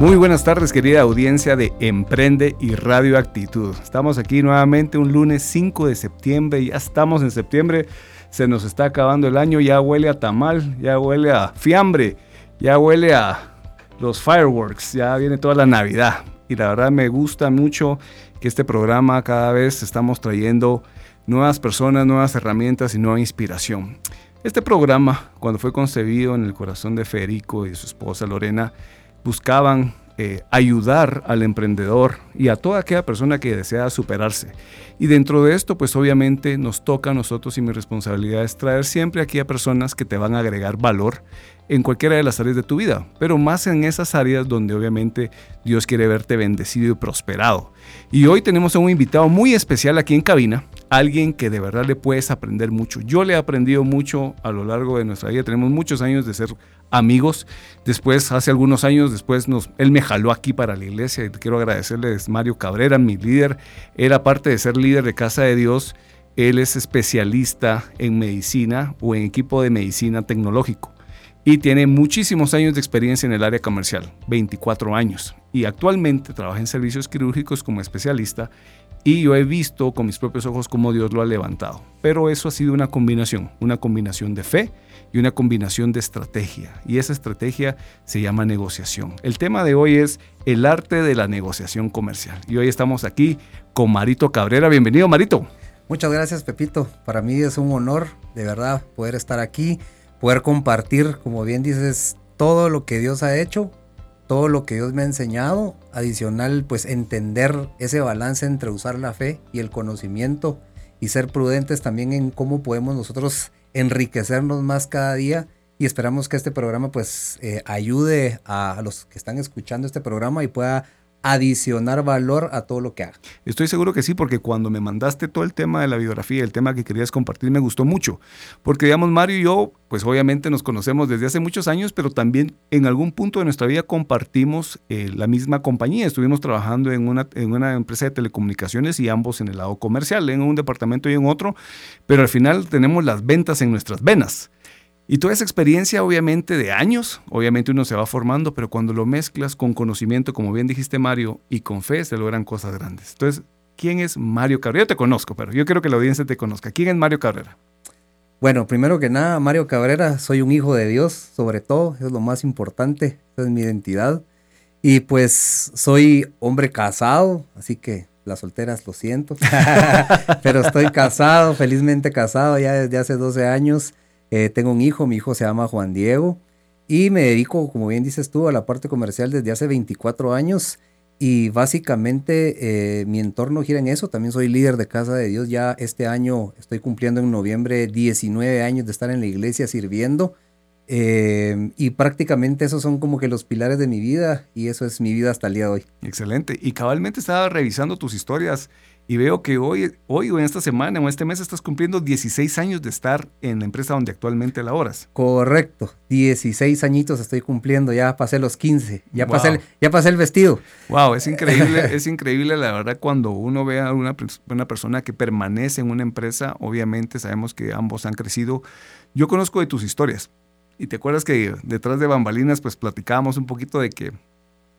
Muy buenas tardes querida audiencia de Emprende y Radio Actitud. Estamos aquí nuevamente un lunes 5 de septiembre, ya estamos en septiembre, se nos está acabando el año, ya huele a tamal, ya huele a fiambre, ya huele a los fireworks, ya viene toda la Navidad. Y la verdad me gusta mucho que este programa cada vez estamos trayendo nuevas personas, nuevas herramientas y nueva inspiración. Este programa, cuando fue concebido en el corazón de Federico y su esposa Lorena, buscaban eh, ayudar al emprendedor y a toda aquella persona que desea superarse. Y dentro de esto, pues obviamente nos toca a nosotros y mi responsabilidad es traer siempre aquí a personas que te van a agregar valor en cualquiera de las áreas de tu vida, pero más en esas áreas donde obviamente Dios quiere verte bendecido y prosperado. Y hoy tenemos a un invitado muy especial aquí en cabina, alguien que de verdad le puedes aprender mucho. Yo le he aprendido mucho a lo largo de nuestra vida, tenemos muchos años de ser amigos. Después, hace algunos años, después nos, él me jaló aquí para la iglesia y quiero agradecerles Mario Cabrera, mi líder. Él, aparte de ser líder de Casa de Dios, él es especialista en medicina o en equipo de medicina tecnológico y tiene muchísimos años de experiencia en el área comercial, 24 años, y actualmente trabaja en servicios quirúrgicos como especialista y yo he visto con mis propios ojos cómo Dios lo ha levantado. Pero eso ha sido una combinación, una combinación de fe y una combinación de estrategia. Y esa estrategia se llama negociación. El tema de hoy es el arte de la negociación comercial. Y hoy estamos aquí con Marito Cabrera. Bienvenido, Marito. Muchas gracias, Pepito. Para mí es un honor, de verdad, poder estar aquí, poder compartir, como bien dices, todo lo que Dios ha hecho todo lo que Dios me ha enseñado, adicional pues entender ese balance entre usar la fe y el conocimiento y ser prudentes también en cómo podemos nosotros enriquecernos más cada día. Y esperamos que este programa pues eh, ayude a los que están escuchando este programa y pueda adicionar valor a todo lo que haga. Estoy seguro que sí, porque cuando me mandaste todo el tema de la biografía, el tema que querías compartir, me gustó mucho. Porque, digamos, Mario y yo, pues obviamente nos conocemos desde hace muchos años, pero también en algún punto de nuestra vida compartimos eh, la misma compañía. Estuvimos trabajando en una, en una empresa de telecomunicaciones y ambos en el lado comercial, en un departamento y en otro, pero al final tenemos las ventas en nuestras venas. Y toda esa experiencia, obviamente, de años, obviamente uno se va formando, pero cuando lo mezclas con conocimiento, como bien dijiste Mario, y con fe, se logran cosas grandes. Entonces, ¿quién es Mario Cabrera? Yo te conozco, pero yo quiero que la audiencia te conozca. ¿Quién es Mario Cabrera? Bueno, primero que nada, Mario Cabrera, soy un hijo de Dios, sobre todo, es lo más importante, esa es mi identidad. Y pues soy hombre casado, así que las solteras lo siento, pero estoy casado, felizmente casado ya desde hace 12 años. Eh, tengo un hijo, mi hijo se llama Juan Diego y me dedico, como bien dices tú, a la parte comercial desde hace 24 años y básicamente eh, mi entorno gira en eso. También soy líder de Casa de Dios. Ya este año estoy cumpliendo en noviembre 19 años de estar en la iglesia sirviendo. Eh, y prácticamente esos son como que los pilares de mi vida y eso es mi vida hasta el día de hoy. Excelente. Y cabalmente estaba revisando tus historias y veo que hoy, hoy o en esta semana o este mes estás cumpliendo 16 años de estar en la empresa donde actualmente laboras. Correcto, 16 añitos estoy cumpliendo, ya pasé los 15, ya, pasé, el, ya pasé el vestido. Wow, es increíble, es increíble la verdad cuando uno ve a una, una persona que permanece en una empresa, obviamente sabemos que ambos han crecido. Yo conozco de tus historias y te acuerdas que detrás de bambalinas pues platicábamos un poquito de que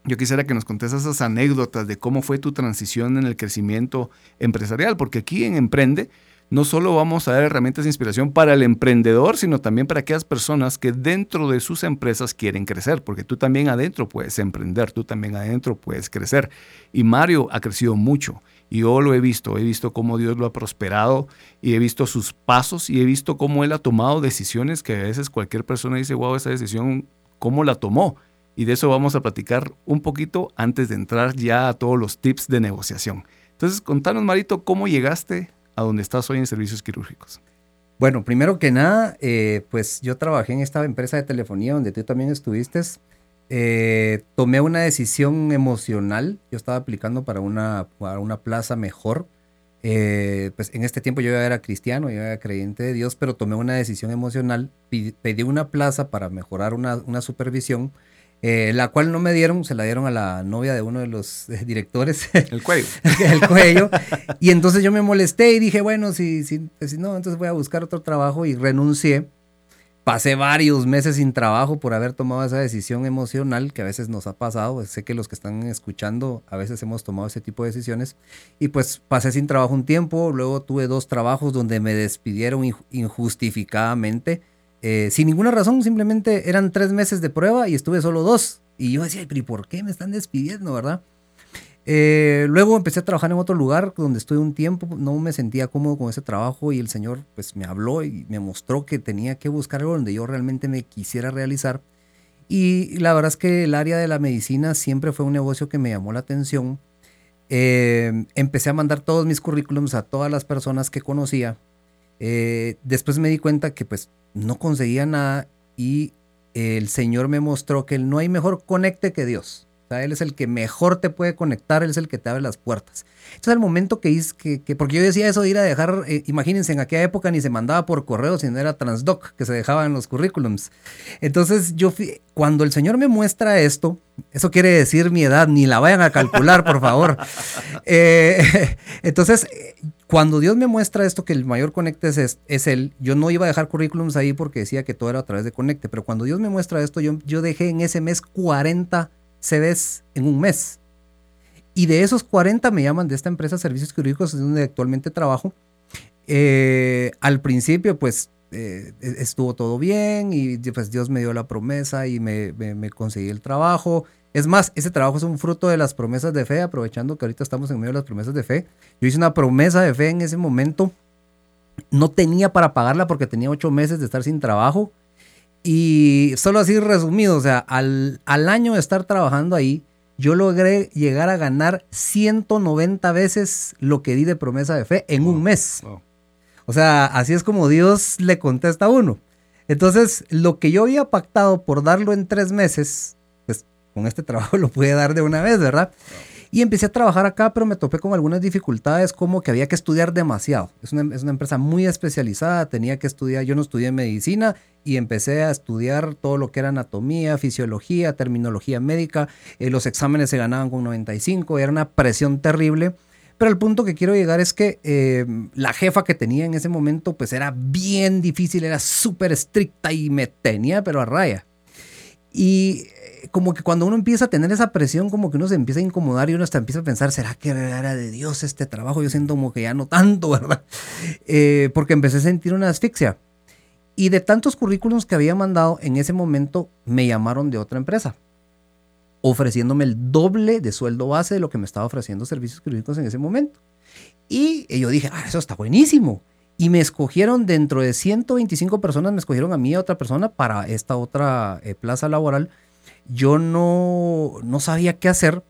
yo quisiera que nos contes esas anécdotas de cómo fue tu transición en el crecimiento empresarial, porque aquí en Emprende no solo vamos a dar herramientas de inspiración para el emprendedor, sino también para aquellas personas que dentro de sus empresas quieren crecer, porque tú también adentro puedes emprender, tú también adentro puedes crecer. Y Mario ha crecido mucho y yo lo he visto, he visto cómo Dios lo ha prosperado y he visto sus pasos y he visto cómo él ha tomado decisiones que a veces cualquier persona dice, wow, esa decisión, ¿cómo la tomó? Y de eso vamos a platicar un poquito antes de entrar ya a todos los tips de negociación. Entonces, contanos, Marito, ¿cómo llegaste a donde estás hoy en servicios quirúrgicos? Bueno, primero que nada, eh, pues yo trabajé en esta empresa de telefonía donde tú también estuviste. Eh, tomé una decisión emocional. Yo estaba aplicando para una, para una plaza mejor Eh, pues en este tiempo yo ya era cristiano, yo era creyente de Dios, pero tomé una decisión emocional, pedí una plaza para mejorar una, una supervisión, eh, la cual no me dieron, se la dieron a la novia de uno de los eh, directores. El cuello. el cuello. Y entonces yo me molesté y dije, bueno, si, si, si no, entonces voy a buscar otro trabajo y renuncié pasé varios meses sin trabajo por haber tomado esa decisión emocional que a veces nos ha pasado. Sé que los que están escuchando a veces hemos tomado ese tipo de decisiones. Y pues pasé sin trabajo un tiempo, luego tuve dos trabajos donde me despidieron injustificadamente. Eh, sin ninguna razón, simplemente eran tres meses de prueba y estuve solo dos. Y yo decía, ¿y por qué me están despidiendo, verdad? Eh, luego empecé a trabajar en otro lugar donde estuve un tiempo, no me sentía cómodo con ese trabajo y el Señor pues me habló y me mostró que tenía que buscar algo donde yo realmente me quisiera realizar. Y la verdad es que el área de la medicina siempre fue un negocio que me llamó la atención. Eh, empecé a mandar todos mis currículums a todas las personas que conocía. Después me di cuenta que pues no conseguía nada y el Señor me mostró que no hay mejor conecte que Dios él es el que mejor te puede conectar, él es el que te abre las puertas. Entonces, el momento que hice, que, porque yo decía eso de ir a dejar, eh, imagínense, en aquella época ni se mandaba por correo, sino era transdoc, que se dejaba en los currículums. Entonces, yo cuando el Señor me muestra esto, eso quiere decir mi edad, ni la vayan a calcular, por favor. Eh, entonces, cuando Dios me muestra esto, que el mayor conecte es, Él, yo no iba a dejar currículums ahí porque decía que todo era a través de conecte, pero cuando Dios me muestra esto, yo, yo dejé en ese mes 40 CVs en un mes. Y de esos 40 me llaman de esta empresa Servicios Jurídicos, donde actualmente trabajo. Eh, al principio, pues eh, e-, estuvo todo bien y pues Dios me dio la promesa y me, conseguí el trabajo. Es más, ese trabajo es un fruto de las promesas de fe, aprovechando que ahorita estamos en medio de las promesas de fe. Yo hice una promesa de fe en ese momento. No tenía para pagarla porque tenía ocho meses de estar sin trabajo. Y solo así resumido, o sea, al, al año de estar trabajando ahí, yo logré llegar a ganar 190 veces lo que di de promesa de fe en un mes. O sea, así es como Dios le contesta a uno. Entonces, lo que yo había pactado por darlo en tres meses, con este trabajo lo pude dar de una vez, ¿verdad? Y empecé a trabajar acá, pero me topé con algunas dificultades como que había que estudiar demasiado. Es una, es una, empresa muy especializada, tenía que estudiar, yo no estudié medicina y empecé a estudiar todo lo que era anatomía, fisiología, terminología médica. Eh, los exámenes se ganaban con 95, era una presión terrible. Pero el punto que quiero llegar es que eh, la jefa que tenía en ese momento pues era bien difícil, era súper estricta y me tenía pero a raya. Y como que cuando uno empieza a tener esa presión, como que uno se empieza a incomodar y uno hasta empieza a pensar, ¿será que era de Dios este trabajo? Yo siento como que ya no tanto, ¿verdad? Eh, porque empecé a sentir una asfixia. Y de tantos currículums que había mandado, en ese momento me llamaron de otra empresa, ofreciéndome el doble de sueldo base de lo que me estaba ofreciendo servicios jurídicos en ese momento. Y yo dije, ah, eso está buenísimo. Y me escogieron dentro de 125 personas, me escogieron a mí y a otra persona para esta otra eh, plaza laboral yo no, no sabía qué hacer.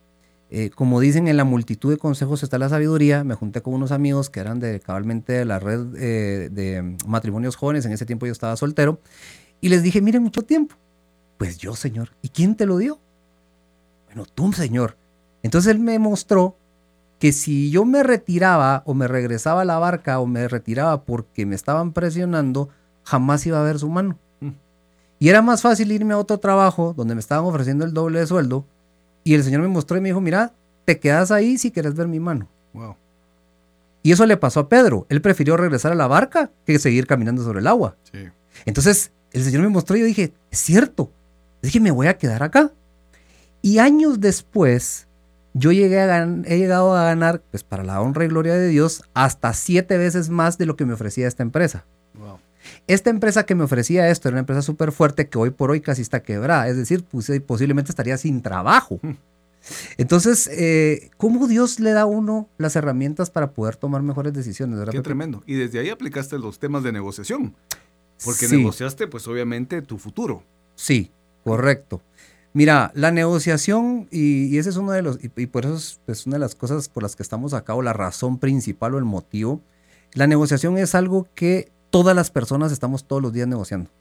Eh, como dicen, en la multitud de consejos está la sabiduría. Me junté con unos amigos que eran de cabalmente de la red eh, de matrimonios jóvenes. En ese tiempo yo estaba soltero. Y les dije, miren, mucho tiempo. Pues yo, señor. ¿Y quién te lo dio? Bueno, tú, señor. Entonces él me mostró que si yo me retiraba o me regresaba a la barca o me retiraba porque me estaban presionando, jamás iba a ver su mano. Y era más fácil irme a otro trabajo donde me estaban ofreciendo el doble de sueldo. Y el Señor me mostró y me dijo, mira, te quedas ahí si quieres ver mi mano. Wow. Y eso le pasó a Pedro. Él prefirió regresar a la barca que seguir caminando sobre el agua. Entonces, el Señor me mostró y yo dije, es cierto. Dije, me voy a quedar acá. Y años después, yo llegué a he llegado a ganar, pues para la honra y gloria de Dios, hasta siete veces más de lo que me ofrecía esta empresa. Wow. Esta empresa que me ofrecía esto era una empresa súper fuerte que hoy por hoy casi está quebrada, es decir, pues, eh, posiblemente estaría sin trabajo. Hmm. Entonces, eh, ¿cómo Dios le da a uno las herramientas para poder tomar mejores decisiones? ¿verdad? Qué tremendo. Y desde ahí aplicaste los temas de negociación, porque negociaste, pues obviamente, tu futuro. Sí, correcto. Mira, la negociación, y, ese es uno de los, y, por eso es, es, una de las cosas por las que estamos acá, o la razón principal o el motivo, la negociación es algo que todas las personas estamos todos los días negociando.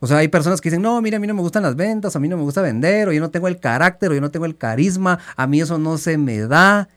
O sea, hay personas que dicen, no, mira, a mí no me gustan las ventas, a mí no me gusta vender, o yo no tengo el carácter, o yo no tengo el carisma, a mí eso no se me da.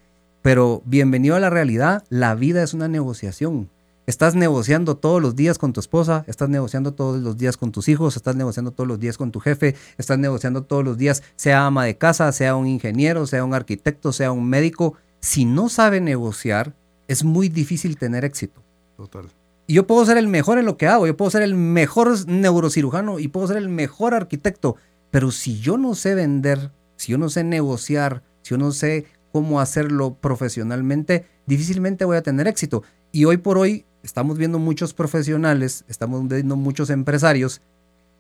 Pero bienvenido a la realidad, la vida es una negociación. Estás negociando todos los días con tu esposa, estás negociando todos los días con tus hijos, estás negociando todos los días con tu jefe, estás negociando todos los días, sea ama de casa, sea un ingeniero, sea un arquitecto, sea un médico. Si no sabe negociar, es muy difícil tener éxito. Total. Y yo puedo ser el mejor en lo que hago, yo puedo ser el mejor neurocirujano y puedo ser el mejor arquitecto, pero si yo no sé vender, si yo no sé negociar, si yo no sé cómo hacerlo profesionalmente, difícilmente voy a tener éxito. Y hoy por hoy estamos viendo muchos profesionales, estamos viendo muchos empresarios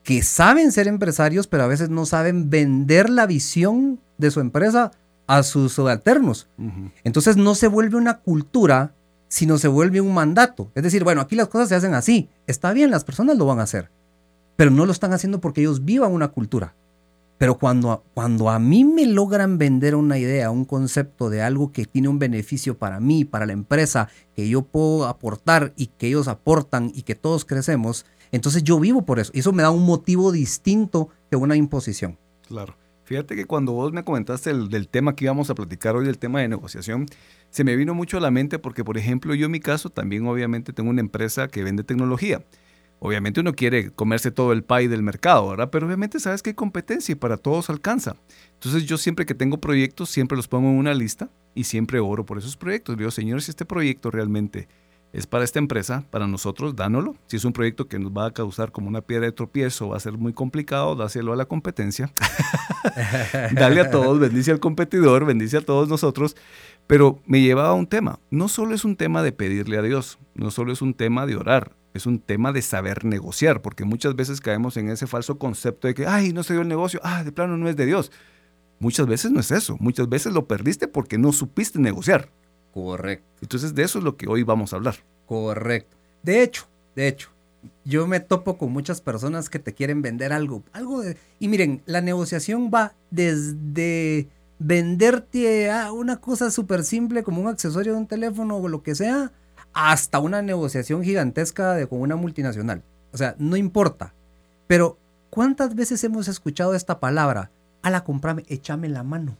que saben ser empresarios, pero a veces no saben vender la visión de su empresa a sus subalternos. Entonces no se vuelve una cultura, sino se vuelve un mandato. Es decir, bueno, aquí las cosas se hacen así. Está bien, las personas lo van a hacer, pero no lo están haciendo porque ellos vivan una cultura. Pero cuando, cuando a mí me logran vender una idea, un concepto de algo que tiene un beneficio para mí, para la empresa, que yo puedo aportar y que ellos aportan y que todos crecemos, entonces yo vivo por eso. Y eso me da un motivo distinto que una imposición. Claro. Fíjate que cuando vos me comentaste el, del tema que íbamos a platicar hoy, del tema de negociación, se me vino mucho a la mente porque, por ejemplo, yo en mi caso también obviamente tengo una empresa que vende tecnología. Obviamente uno quiere comerse todo el pay del mercado, ¿verdad? Pero obviamente sabes que hay competencia y para todos alcanza. Entonces yo siempre que tengo proyectos, siempre los pongo en una lista y siempre oro por esos proyectos. Digo, señores, si este proyecto realmente es para esta empresa, para nosotros, dánoslo. Si es un proyecto que nos va a causar como una piedra de tropiezo, va a ser muy complicado, dáselo a la competencia. Dale a todos, bendice al competidor, bendice a todos nosotros. Pero me llevaba a un tema. No solo es un tema de pedirle a Dios, no solo es un tema de orar, es un tema de saber negociar, porque muchas veces caemos en ese falso concepto de que, ay, no se dio el negocio, ah, de plano no es de Dios. Muchas veces no es eso, muchas veces lo perdiste porque no supiste negociar. Correcto. Entonces de eso es lo que hoy vamos a hablar. Correcto. De hecho, de hecho, yo me topo con muchas personas que te quieren vender algo, algo de... Y miren, la negociación va desde venderte a una cosa súper simple como un accesorio de un teléfono o lo que sea, hasta una negociación gigantesca de, con una multinacional. O sea, no importa. Pero, ¿cuántas veces hemos escuchado esta palabra? A la comprame, échame la mano.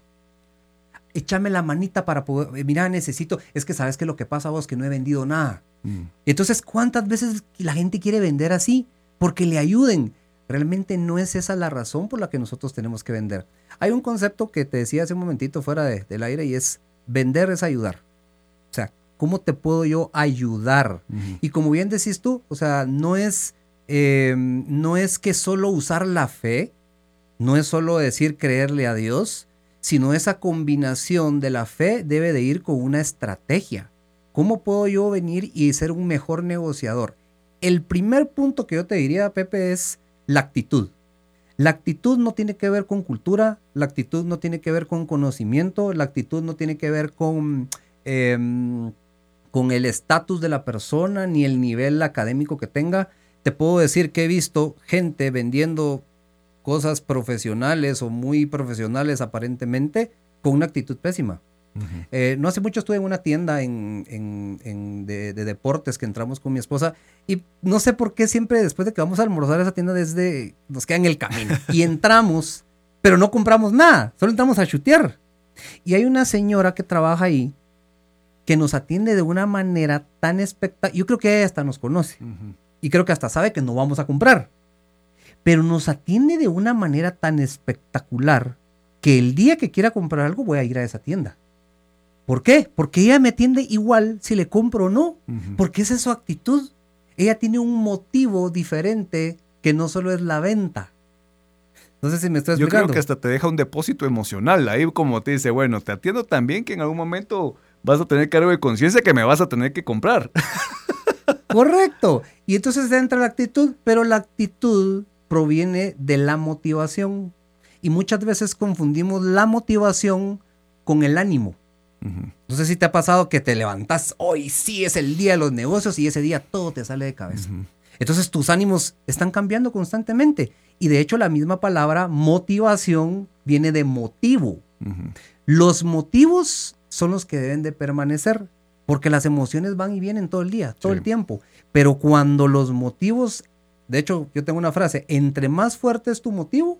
Échame la manita para poder. Eh, mira, necesito. Es que sabes que lo que pasa vos que no he vendido nada. Mm. Entonces, ¿cuántas veces la gente quiere vender así? Porque le ayuden. Realmente no es esa la razón por la que nosotros tenemos que vender. Hay un concepto que te decía hace un momentito fuera del aire y es vender es ayudar. O sea, ¿Cómo te puedo yo ayudar? Y como bien decís tú, o sea, no es, em, no es que solo usar la fe, no es solo decir creerle a Dios, sino esa combinación de la fe debe de ir con una estrategia. ¿Cómo puedo yo venir y ser un mejor negociador? El primer punto que yo te diría, Pepe, es la actitud. La actitud no tiene que ver con cultura, la actitud no tiene que ver con conocimiento, la actitud no tiene que ver con... Em, con el estatus de la persona ni el nivel académico que tenga. Te puedo decir que he visto gente vendiendo cosas profesionales o muy profesionales aparentemente con una actitud pésima. Eh, no hace mucho estuve en una tienda en, de, deportes que entramos con mi esposa y no sé por qué siempre después de que vamos a almorzar a esa tienda desde nos queda en el camino y entramos, pero no compramos nada, solo entramos a chutear. Y hay una señora que trabaja ahí que nos atiende de una manera tan espectacular. Yo creo que ella hasta nos conoce. Y creo que hasta sabe que no vamos a comprar. Pero nos atiende de una manera tan espectacular que el día que quiera comprar algo voy a ir a esa tienda. ¿Por qué? Porque ella me atiende igual si le compro o no. Porque esa es su actitud. Ella tiene un motivo diferente que no solo es la venta. No sé si me estoy explicando. Yo creo que hasta te deja un depósito emocional. Ahí como te dice, bueno, te atiendo tan bien que en algún momento vas a tener cargo de conciencia que me vas a tener que comprar. Correcto. Y entonces entra la actitud, pero la actitud proviene de la motivación. Y muchas veces confundimos la motivación con el ánimo. No sé si te ha pasado que te levantas, hoy sí es el día de los negocios y ese día todo te sale de cabeza. Entonces tus ánimos están cambiando constantemente. Y de hecho la misma palabra motivación viene de motivo. Los motivos son los que deben de permanecer, porque las emociones van y vienen todo el día, todo el tiempo. Pero cuando los motivos, de hecho, yo tengo una frase, entre más fuerte es tu motivo,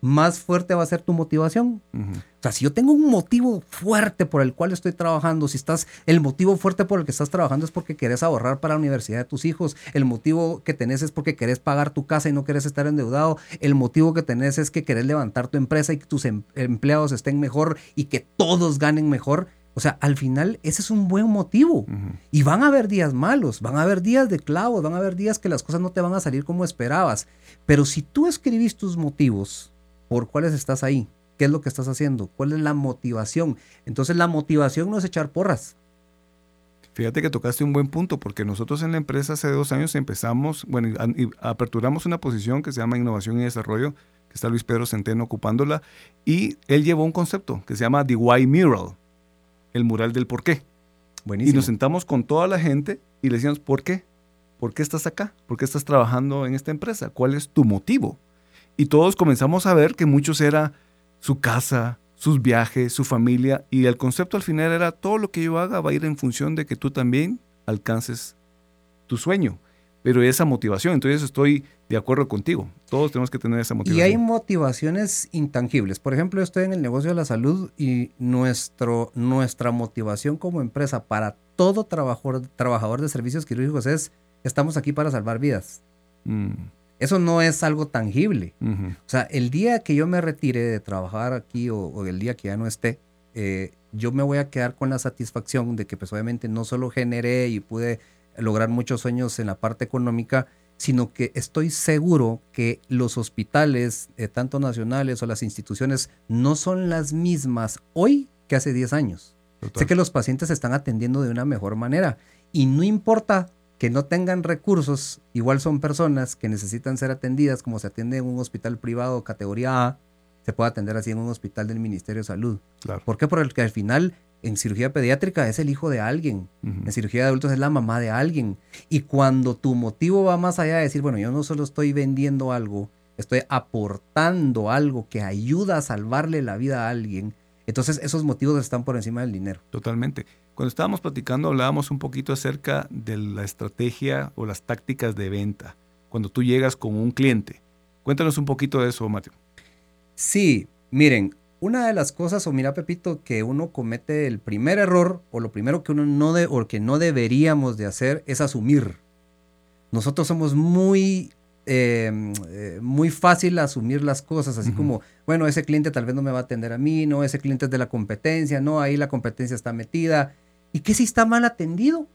más fuerte va a ser tu motivación. O sea, si yo tengo un motivo fuerte por el cual estoy trabajando, si estás, el motivo fuerte por el que estás trabajando es porque querés ahorrar para la universidad de tus hijos, el motivo que tenés es porque querés pagar tu casa y no querés estar endeudado, el motivo que tenés es que querés levantar tu empresa y que tus em, empleados estén mejor y que todos ganen mejor. O sea, al final ese es un buen motivo. Y van a haber días malos, van a haber días de clavos, van a haber días que las cosas no te van a salir como esperabas. Pero si tú escribís tus motivos, por cuáles estás ahí, qué es lo que estás haciendo, cuál es la motivación. Entonces la motivación no es echar porras. Fíjate que tocaste un buen punto, porque nosotros en la empresa hace dos años empezamos, bueno, aperturamos una posición que se llama Innovación y Desarrollo, que está Luis Pedro Centeno ocupándola, y él llevó un concepto que se llama The Why Mural, el mural del por qué. Buenísimo. Y nos sentamos con toda la gente y le decíamos, ¿por qué? ¿Por qué estás acá? ¿Por qué estás trabajando en esta empresa? ¿Cuál es tu motivo? Y todos comenzamos a ver que muchos era su casa, sus viajes, su familia, y el concepto al final era todo lo que yo haga va a ir en función de que tú también alcances tu sueño. Pero esa motivación, entonces estoy de acuerdo contigo. Todos tenemos que tener esa motivación. Y hay motivaciones intangibles. Por ejemplo, yo estoy en el negocio de la salud y nuestro, nuestra motivación como empresa para todo trabajador, trabajador de servicios quirúrgicos es, estamos aquí para salvar vidas. Mm. Eso no es algo tangible. O sea, el día que yo me retire de trabajar aquí o, el día que ya no esté, eh, yo me voy a quedar con la satisfacción de que pues obviamente no solo generé y pude lograr muchos sueños en la parte económica, sino que estoy seguro que los hospitales, eh, tanto nacionales o las instituciones, no son las mismas hoy que hace 10 años. Sé que los pacientes se están atendiendo de una mejor manera y no importa que no tengan recursos, igual son personas que necesitan ser atendidas como se atiende en un hospital privado categoría A, se puede atender así en un hospital del Ministerio de Salud. ¿Por qué? Porque al final en cirugía pediátrica es el hijo de alguien, en cirugía de adultos es la mamá de alguien. Y cuando tu motivo va más allá de decir, bueno, yo no solo estoy vendiendo algo, estoy aportando algo que ayuda a salvarle la vida a alguien, entonces esos motivos están por encima del dinero. Totalmente. Cuando estábamos platicando hablábamos un poquito acerca de la estrategia o las tácticas de venta, cuando tú llegas con un cliente. Cuéntanos un poquito de eso, Mateo. Sí, miren, una de las cosas, o mira Pepito, que uno comete el primer error, o lo primero que uno no, de, o que no deberíamos de hacer, es asumir. Nosotros somos muy em, eh, muy fácil asumir las cosas, así como, bueno, ese cliente tal vez no me va a atender a mí, no, ese cliente es de la competencia, no, ahí la competencia está metida. ¿Y qué si está mal atendido?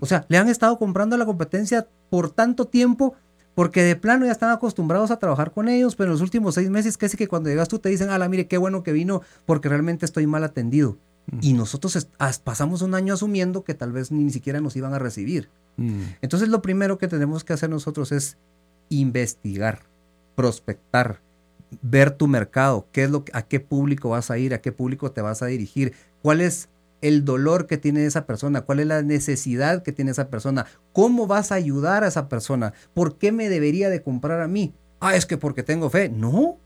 O sea, le han estado comprando a la competencia por tanto tiempo porque de plano ya están acostumbrados a trabajar con ellos, pero en los últimos seis meses casi que cuando llegas tú te dicen, ala, mire, qué bueno que vino porque realmente estoy mal atendido. Mm. Y nosotros pasamos un año asumiendo que tal vez ni, siquiera nos iban a recibir. Mm. Entonces lo primero que tenemos que hacer nosotros es investigar, prospectar, ver tu mercado, qué es lo, a qué público vas a ir, a qué público te vas a dirigir, cuál es el dolor que tiene esa persona, cuál es la necesidad que tiene esa persona, cómo vas a ayudar a esa persona, por qué me debería de comprar a mí. Ah, es que porque tengo fe. No. O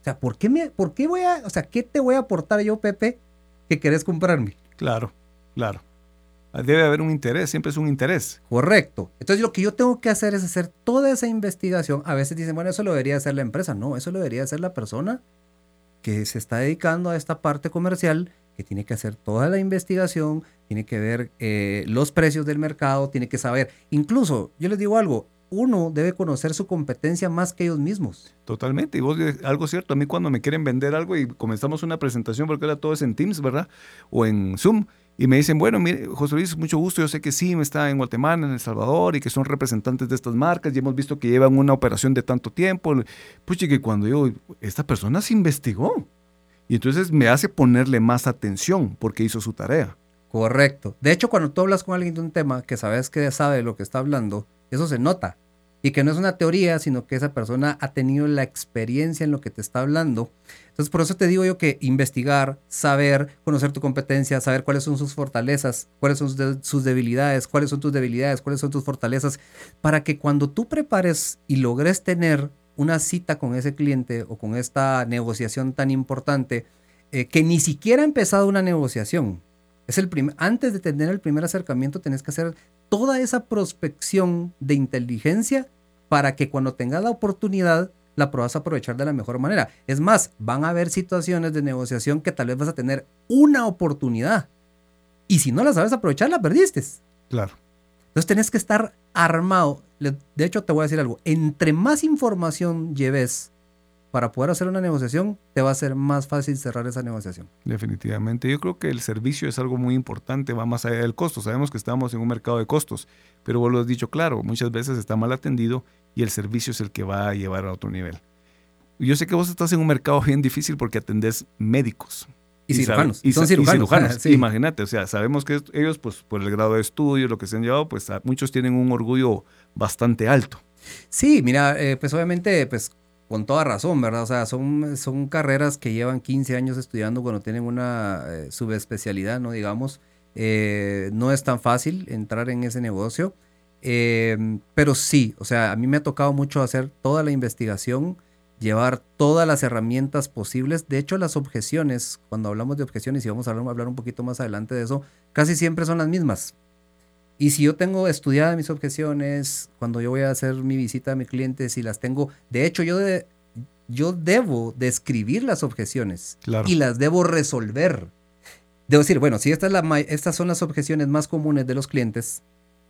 sea, ¿por qué, me, ¿por qué voy a, o sea, qué te voy a aportar yo, Pepe, que querés comprarme? Claro, claro. Debe haber un interés, siempre es un interés. Correcto. Entonces lo que yo tengo que hacer es hacer toda esa investigación. A veces dicen, bueno, eso lo debería hacer la empresa. No, eso lo debería hacer la persona que se está dedicando a esta parte comercial que tiene que hacer toda la investigación, tiene que ver eh, los precios del mercado, tiene que saber, incluso, yo les digo algo, uno debe conocer su competencia más que ellos mismos. Totalmente. Y vos, algo cierto, a mí cuando me quieren vender algo y comenzamos una presentación, porque ahora todo es en Teams, ¿verdad? O en Zoom, y me dicen, bueno, mire, José Luis, mucho gusto, yo sé que sí, me está en Guatemala, en El Salvador, y que son representantes de estas marcas, y hemos visto que llevan una operación de tanto tiempo. Pues que cuando yo, esta persona se investigó. Y entonces me hace ponerle más atención porque hizo su tarea. Correcto. De hecho, cuando tú hablas con alguien de un tema que sabes que sabe lo que está hablando, eso se nota. Y que no es una teoría, sino que esa persona ha tenido la experiencia en lo que te está hablando. Entonces, por eso te digo yo que investigar, saber, conocer tu competencia, saber cuáles son sus fortalezas, cuáles son sus debilidades, cuáles son tus debilidades, cuáles son tus fortalezas, para que cuando tú prepares y logres tener una cita con ese cliente o con esta negociación tan importante eh, que ni siquiera ha empezado una negociación. Es el antes de tener el primer acercamiento tenés que hacer toda esa prospección de inteligencia para que cuando tengas la oportunidad la a aprovechar de la mejor manera. Es más, van a haber situaciones de negociación que tal vez vas a tener una oportunidad. Y si no la sabes aprovechar, la perdiste. Claro. Entonces tenés que estar armado. De hecho, te voy a decir algo. Entre más información lleves para poder hacer una negociación, te va a ser más fácil cerrar esa negociación. Definitivamente. Yo creo que el servicio es algo muy importante, va más allá del costo. Sabemos que estamos en un mercado de costos, pero vos lo has dicho claro, muchas veces está mal atendido y el servicio es el que va a llevar a otro nivel. Yo sé que vos estás en un mercado bien difícil porque atendés médicos. Y, cirujanos. Y son cirujanos. Imagínate, o sea, sabemos que ellos, pues por el grado de estudio, lo que se han llevado, pues muchos tienen un orgullo bastante alto. Sí, mira, eh, pues obviamente, pues con toda razón, ¿verdad? O sea, son, son carreras que llevan 15 años estudiando cuando tienen una eh, subespecialidad, ¿no? Digamos, eh, no es tan fácil entrar en ese negocio, pero sí, o sea, a mí me ha tocado mucho hacer toda la investigación, llevar todas las herramientas posibles. De hecho, las objeciones, cuando hablamos de objeciones, y vamos a hablar, un poquito más adelante de eso, casi siempre son las mismas. Y si yo tengo estudiadas mis objeciones, cuando yo voy a hacer mi visita a mi cliente, si las tengo, de hecho yo, de, yo debo describir las objeciones y las debo resolver. Debo decir, bueno, si esta es la, estas son las objeciones más comunes de los clientes,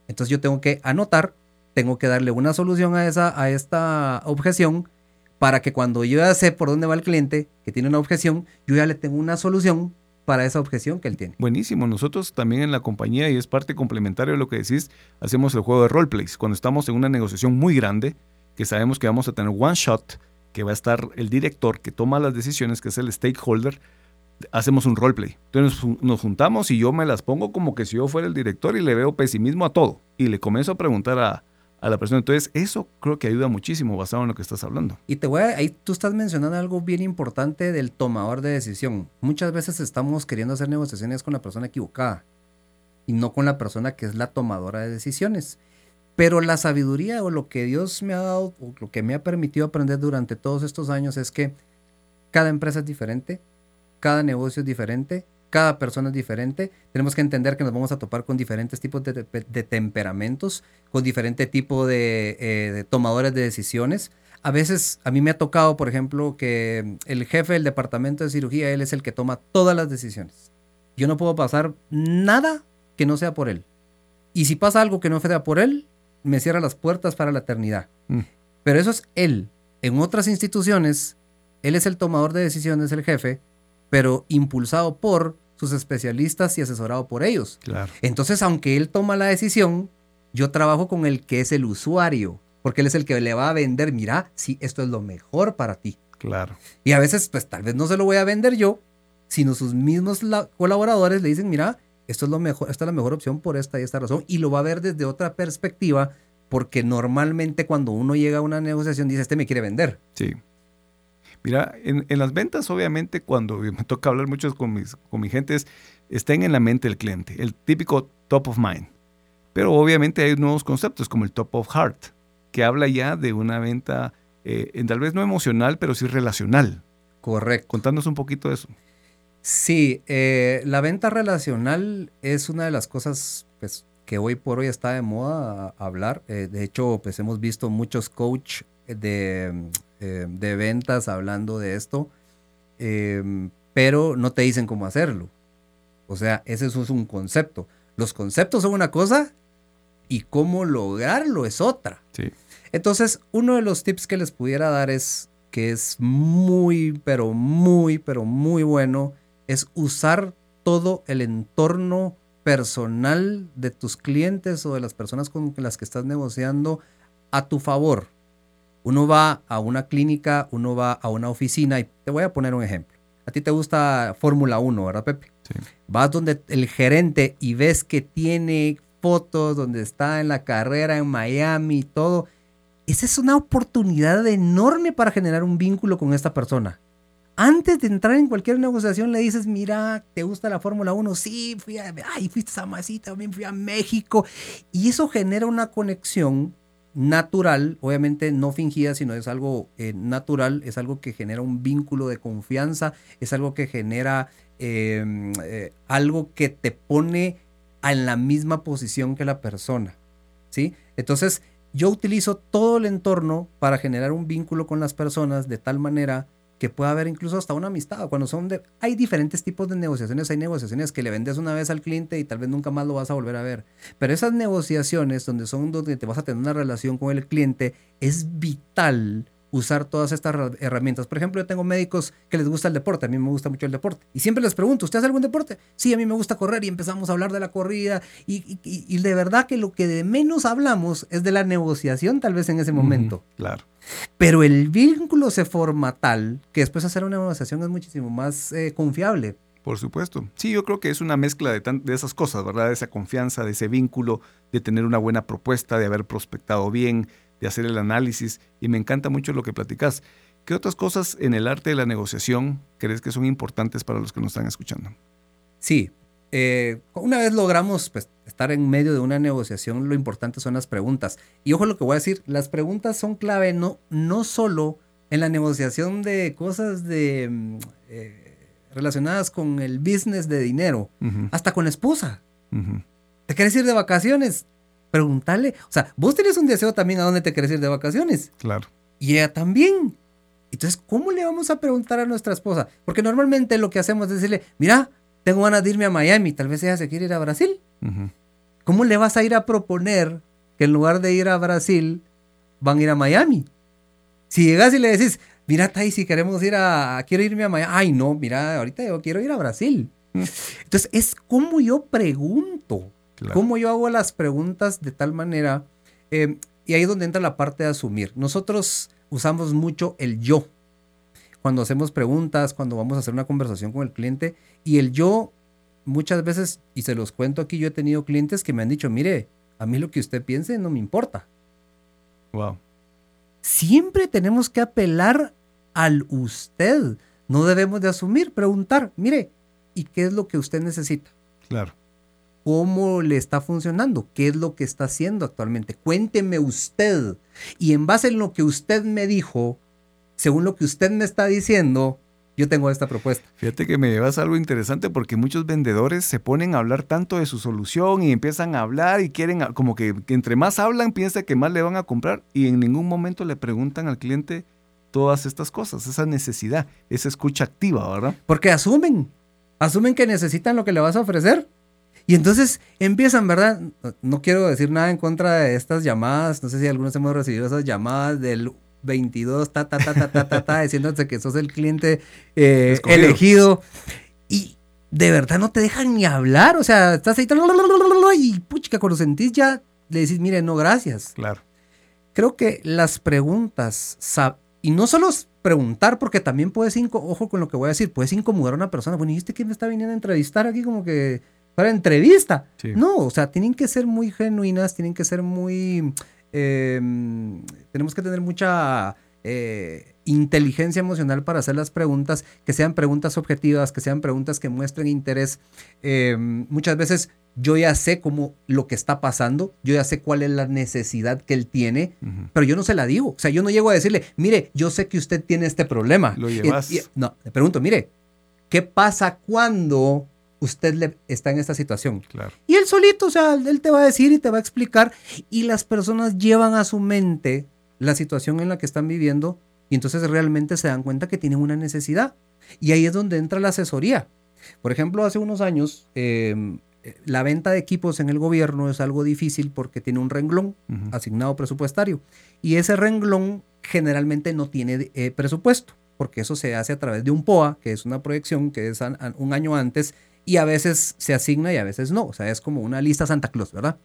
entonces yo tengo que anotar, tengo que darle una solución a, esa, a esta objeción para que cuando yo ya sé por dónde va el cliente que tiene una objeción, yo ya le tengo una solución para esa objeción que él tiene. Buenísimo. Nosotros también en la compañía, y es parte complementaria de lo que decís, hacemos el juego de roleplays. Cuando estamos en una negociación muy grande, que sabemos que vamos a tener one shot, que va a estar el director que toma las decisiones, que es el stakeholder, hacemos un roleplay. Entonces nos juntamos y yo me las pongo como que si yo fuera el director y le veo pesimismo a todo. Y le comienzo a preguntar a, a la persona. Entonces, eso creo que ayuda muchísimo basado en lo que estás hablando. Y te voy a, ahí tú estás mencionando algo bien importante del tomador de decisión. Muchas veces estamos queriendo hacer negociaciones con la persona equivocada y no con la persona que es la tomadora de decisiones. Pero la sabiduría o lo que Dios me ha dado, o lo que me ha permitido aprender durante todos estos años es que cada empresa es diferente, cada negocio es diferente cada persona es diferente. Tenemos que entender que nos vamos a topar con diferentes tipos de, temperamentos, con diferente tipo eh, de, tomadores de decisiones. A veces a mí me ha tocado, por ejemplo, que el jefe del departamento de cirugía, él es el que toma todas las decisiones. Yo no puedo pasar nada que no sea por él. Y si pasa algo que no sea por él, me cierra las puertas para la eternidad. Mm. Pero eso es él. En otras instituciones, él es el tomador de decisiones, el jefe, pero impulsado por sus especialistas y asesorado por ellos. Claro. Entonces, aunque él toma la decisión, yo trabajo con el que es el usuario, porque él es el que le va a vender, mira, si esto es lo mejor para ti. Claro. Y a veces, pues tal vez no se lo voy a vender yo, sino sus mismos colaboradores le dicen, mira, esto es lo mejor, esta es la mejor opción por esta y esta razón, y lo va a ver desde otra perspectiva, porque normalmente cuando uno llega a una negociación dice, este me quiere vender. Sí. Mira, en, las ventas, obviamente, cuando me toca hablar mucho con, mis, con mi gente, es, estén en la mente del cliente, el típico top of mind. Pero obviamente hay nuevos conceptos como el top of heart, que habla ya de una venta, eh, tal vez no emocional, pero sí relacional. Correcto. Contándonos un poquito de eso. Sí, eh, la venta relacional es una de las cosas pues, que hoy por hoy está de moda hablar. Eh, de hecho, pues hemos visto muchos coach de eh, de ventas hablando de esto, em, pero no te dicen cómo hacerlo. O sea, ese es un concepto. Los conceptos son una cosa y cómo lograrlo es otra. Entonces, uno de los tips que les pudiera dar es que es muy, pero muy, pero muy bueno, es usar todo el entorno personal de tus clientes o de las personas con las que estás negociando a tu favor. Uno va a una clínica, uno va a una oficina y te voy a poner un ejemplo. A ti te gusta Fórmula 1, ¿verdad, Pepe? Sí. Vas donde el gerente y ves que tiene fotos donde está en la carrera en Miami y todo. Esa es una oportunidad enorme para generar un vínculo con esta persona. Antes de entrar en cualquier negociación le dices, mira, ¿te gusta la Fórmula 1? Sí, fui a, ay, fuiste a Masita, también fui a México. Y eso genera una conexión natural, obviamente no fingida, sino es algo eh, natural, es algo que genera un vínculo de confianza, es algo que genera em, eh, algo que te pone en la misma posición que la persona, ¿sí? Entonces, yo utilizo todo el entorno para generar un vínculo con las personas de tal manera que pueda haber incluso hasta una amistad. Cuando son de, hay diferentes tipos de negociaciones. Hay negociaciones que le vendes una vez al cliente y tal vez nunca más lo vas a volver a ver. Pero esas negociaciones donde son donde te vas a tener una relación con el cliente es vital usar todas estas herramientas. Por ejemplo, yo tengo médicos que les gusta el deporte, a mí me gusta mucho el deporte. Y siempre les pregunto, ¿usted hace algún deporte? Sí, a mí me gusta correr y empezamos a hablar de la corrida. Y, de verdad que lo que de menos hablamos es de la negociación tal vez en ese momento. claro. Pero el vínculo se forma tal que después hacer una negociación es muchísimo más eh, confiable. Por supuesto. Sí, yo creo que es una mezcla de, de esas cosas, ¿verdad? De esa confianza, de ese vínculo, de tener una buena propuesta, de haber prospectado bien, de hacer el análisis y me encanta mucho lo que platicas. ¿Qué otras cosas en el arte de la negociación crees que son importantes para los que nos están escuchando? Sí, eh, una vez logramos pues, estar en medio de una negociación, lo importante son las preguntas. Y ojo lo que voy a decir, las preguntas son clave no, no solo en la negociación de cosas de, mm, eh, relacionadas con el business de dinero, hasta con la esposa. ¿Te quieres ir de vacaciones? Preguntarle, o sea, vos tenés un deseo también a dónde te querés ir de vacaciones. Claro. Y ella también. Entonces, ¿cómo le vamos a preguntar a nuestra esposa? Porque normalmente lo que hacemos es decirle, mira, tengo ganas de irme a Miami, tal vez ella se quiere ir a Brasil. ¿Cómo le vas a ir a proponer que en lugar de ir a Brasil, van a ir a Miami? Si llegas y le decís, mira, Tai, si queremos ir a, quiero irme a Miami, ay, no, mira, ahorita yo quiero ir a Brasil. Entonces, es como yo pregunto. ¿Cómo yo hago las preguntas de tal manera? Eh, y ahí es donde entra la parte de asumir. Nosotros usamos mucho el yo. Cuando hacemos preguntas, cuando vamos a hacer una conversación con el cliente. Y el yo, muchas veces, y se los cuento aquí, yo he tenido clientes que me han dicho, mire, a mí lo que usted piense no me importa. Wow. Siempre tenemos que apelar al usted. No debemos de asumir, preguntar, mire, ¿y qué es lo que usted necesita? Claro cómo le está funcionando, qué es lo que está haciendo actualmente. Cuénteme usted. Y en base a lo que usted me dijo, según lo que usted me está diciendo, yo tengo esta propuesta. Fíjate que me llevas algo interesante porque muchos vendedores se ponen a hablar tanto de su solución y empiezan a hablar y quieren, como que, entre más hablan, piensa que más le van a comprar y en ningún momento le preguntan al cliente todas estas cosas, esa necesidad, esa escucha activa, ¿verdad? Porque asumen, asumen que necesitan lo que le vas a ofrecer y entonces empiezan, ¿verdad? No quiero decir nada en contra de estas llamadas. No sé si algunos hemos recibido esas llamadas del 22, ta, ta, ta, ta, ta, ta, ta diciéndote que sos el cliente eh, elegido. Y de verdad no te dejan ni hablar. O sea, estás ahí y puchica, cuando sentís ya le decís, mire, no, gracias. Claro. Creo que las preguntas, y no solo preguntar, porque también puedes, ojo con lo que voy a decir, puedes incomodar a una persona. Bueno, ¿y este quién me está viniendo a entrevistar aquí? Como que para entrevista. No, o sea, tienen que ser muy genuinas, tienen que ser muy... Em, tenemos que tener mucha eh, inteligencia emocional para hacer las preguntas, que sean preguntas objetivas, que sean preguntas que muestren interés. Em, muchas veces yo ya sé cómo lo que está pasando, yo ya sé cuál es la necesidad que él tiene, pero yo no se la digo. O sea, yo no llego a decirle, mire, yo sé que usted tiene este problema. Lo llevas. no, le pregunto, mire, ¿qué pasa cuando usted le, está en esta situación. Claro. Y él solito, o sea, él te va a decir y te va a explicar y las personas llevan a su mente la situación en la que están viviendo y entonces realmente se dan cuenta que tienen una necesidad. Y ahí es donde entra la asesoría. Por ejemplo, hace unos años, em, la venta de equipos en el gobierno es algo difícil porque tiene un renglón asignado presupuestario y ese renglón generalmente no tiene eh, presupuesto porque eso se hace a través de un POA, que es una proyección que es un año antes y a veces se asigna y a veces no. O sea, es como una lista Santa Claus, ¿verdad?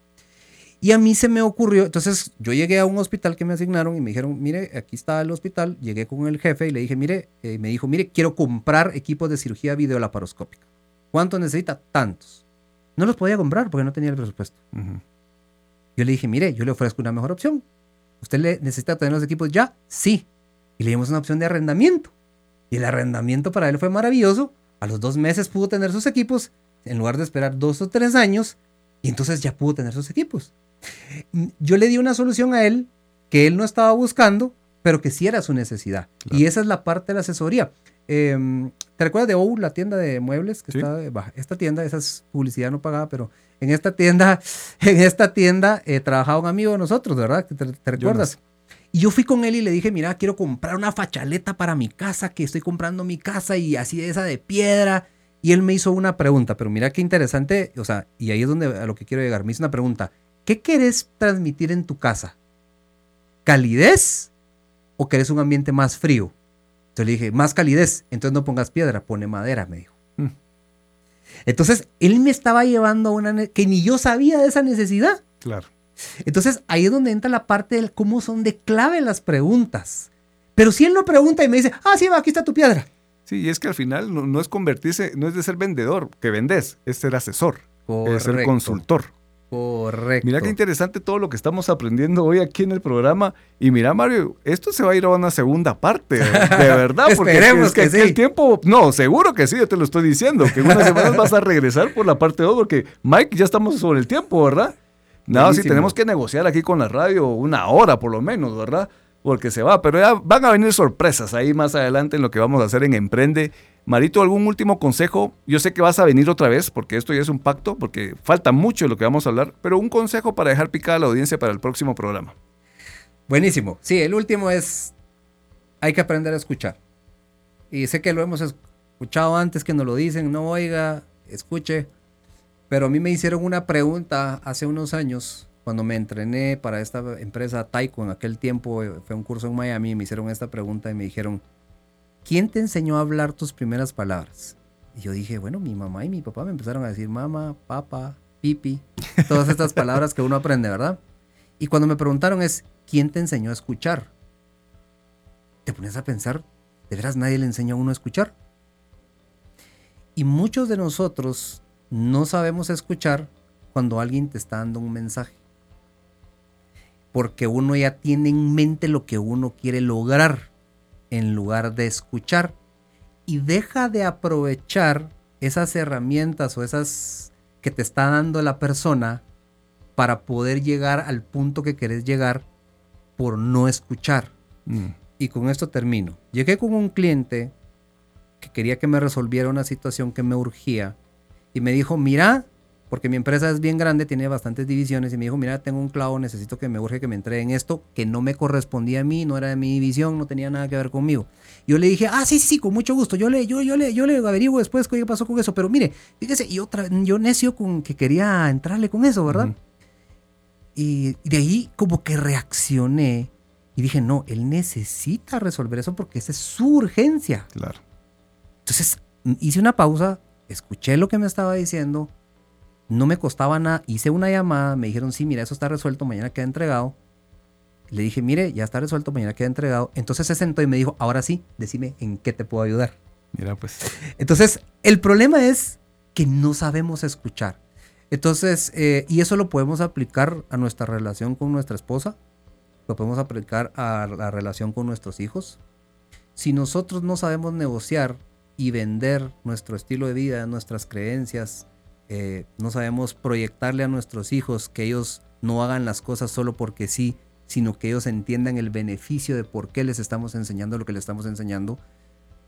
Y a mí se me ocurrió, entonces yo llegué a un hospital que me asignaron y me dijeron, mire, aquí está el hospital, llegué con el jefe y le dije, mire, eh, me dijo, mire, quiero comprar equipos de cirugía videolaparoscópica. ¿Cuánto necesita? Tantos. No los podía comprar porque no tenía el presupuesto. Yo le dije, mire, yo le ofrezco una mejor opción. ¿Usted le necesita tener los equipos ya? Sí. Y le dimos una opción de arrendamiento. Y el arrendamiento para él fue maravilloso a los dos meses pudo tener sus equipos, en lugar de esperar dos o tres años, y entonces ya pudo tener sus equipos. Yo le di una solución a él que él no estaba buscando, pero que sí era su necesidad. Y esa es la parte de la asesoría. em, ¿te recuerdas de OU, la tienda de muebles que está baja? Esta tienda, esa es publicidad no pagada, pero en esta tienda, en esta tienda eh, trabajaba un amigo de nosotros, ¿verdad? ¿Te, te recuerdas? Y yo fui con él y le dije, mira, quiero comprar una fachaleta para mi casa, que estoy comprando mi casa y así de esa de piedra. Y él me hizo una pregunta, pero mira qué interesante, o sea, y ahí es donde a lo que quiero llegar. Me hizo una pregunta, ¿qué querés transmitir en tu casa? ¿Calidez o querés un ambiente más frío? Entonces le dije, más calidez, entonces no pongas piedra, pone madera, me dijo. Mm. Entonces, él me estaba llevando a una que ni yo sabía de esa necesidad. Claro. Entonces ahí es donde entra la parte del cómo son de clave las preguntas. Pero si él no pregunta y me dice, ah, sí, va, aquí está tu piedra. Sí, y es que al final no, es convertirse, no es de ser vendedor, que vendes, es ser asesor, es ser consultor. Correcto. Mira qué interesante todo lo que estamos aprendiendo hoy aquí en el programa. Y mira, Mario, esto se va a ir a una segunda parte, de verdad. porque Esperemos que, sí. el tiempo, no, seguro que sí, yo te lo estoy diciendo, que en unas semanas vas a regresar por la parte 2, porque Mike, ya estamos sobre el tiempo, ¿verdad? No, sí, tenemos que negociar aquí con la radio una hora por lo menos, ¿verdad? Porque se va, pero ya van a venir sorpresas ahí más adelante en lo que vamos a hacer en Emprende. Marito, ¿algún último consejo? Yo sé que vas a venir otra vez porque esto ya es un pacto, porque falta mucho de lo que vamos a hablar, pero un consejo para dejar picada a la audiencia para el próximo programa. Buenísimo. Sí, el último es, hay que aprender a escuchar. Y sé que lo hemos escuchado antes que nos lo dicen, no oiga, escuche. Pero a mí me hicieron una pregunta hace unos años, cuando me entrené para esta empresa Taiko, en aquel tiempo eh, fue un curso en Miami, me hicieron esta pregunta y me dijeron, ¿quién te enseñó a hablar tus primeras palabras? Y yo dije, bueno, mi mamá y mi papá me empezaron a decir mamá, papá, pipi, todas estas palabras que uno aprende, ¿verdad? Y cuando me preguntaron es, ¿quién te enseñó a escuchar? Te pones a pensar, ¿de veras nadie le enseñó a uno a escuchar? Y muchos de nosotros no sabemos escuchar cuando alguien te está dando un mensaje. Porque uno ya tiene en mente lo que uno quiere lograr en lugar de escuchar. Y deja de aprovechar esas herramientas o esas que te está dando la persona para poder llegar al punto que querés llegar por no escuchar. Mm. Y con esto termino. Llegué con un cliente que quería que me resolviera una situación que me urgía y me dijo, mira, porque mi empresa es bien grande, tiene bastantes divisiones, y me dijo, mira, tengo un clavo, necesito que me urge que me entreguen esto, que no me correspondía a mí, no era de mi división, no tenía nada que ver conmigo. Yo le dije, ah, sí, sí, sí, con mucho gusto, yo le, yo, yo le, yo le averiguo después qué pasó con eso, pero mire, fíjese, yo, yo necio con que quería entrarle con eso, ¿verdad? Y de ahí como que reaccioné y dije, no, él necesita resolver eso porque esa es su urgencia. Claro. Entonces hice una pausa, escuché lo que me estaba diciendo, no me costaba nada, hice una llamada, me dijeron, sí, mira, eso está resuelto, mañana queda entregado. Le dije, mire, ya está resuelto, mañana queda entregado. Entonces se sentó y me dijo, ahora sí, decime en qué te puedo ayudar. Mira, pues. Entonces, el problema es que no sabemos escuchar. Entonces, eh, y eso lo podemos aplicar a nuestra relación con nuestra esposa, lo podemos aplicar a la relación con nuestros hijos. Si nosotros no sabemos negociar y vender nuestro estilo de vida, nuestras creencias. Eh, no sabemos proyectarle a nuestros hijos que ellos no hagan las cosas solo porque sí, sino que ellos entiendan el beneficio de por qué les estamos enseñando lo que les estamos enseñando,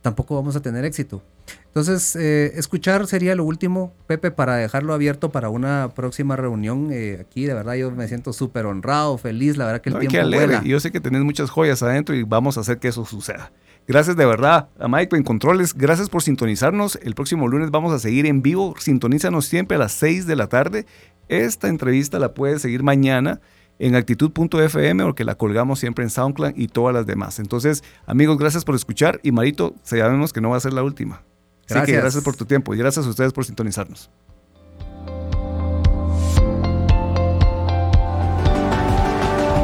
tampoco vamos a tener éxito. Entonces, eh, escuchar sería lo último, Pepe, para dejarlo abierto para una próxima reunión. Eh, aquí, de verdad, yo me siento súper honrado, feliz, la verdad que el tiempo vuela. Yo sé que tenés muchas joyas adentro y vamos a hacer que eso suceda. Gracias de verdad a Mike en Controles. Gracias por sintonizarnos. El próximo lunes vamos a seguir en vivo. Sintonízanos siempre a las 6 de la tarde. Esta entrevista la puedes seguir mañana en actitud.fm porque la colgamos siempre en SoundCloud y todas las demás. Entonces, amigos, gracias por escuchar y Marito, sabemos que no va a ser la última. Gracias. Así que gracias por tu tiempo y gracias a ustedes por sintonizarnos.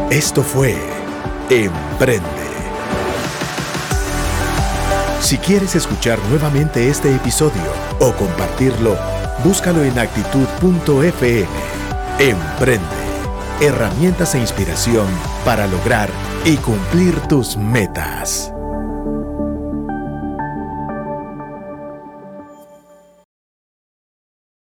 Esto fue Emprende si quieres escuchar nuevamente este episodio o compartirlo, búscalo en actitud.fm. Emprende. Herramientas e inspiración para lograr y cumplir tus metas.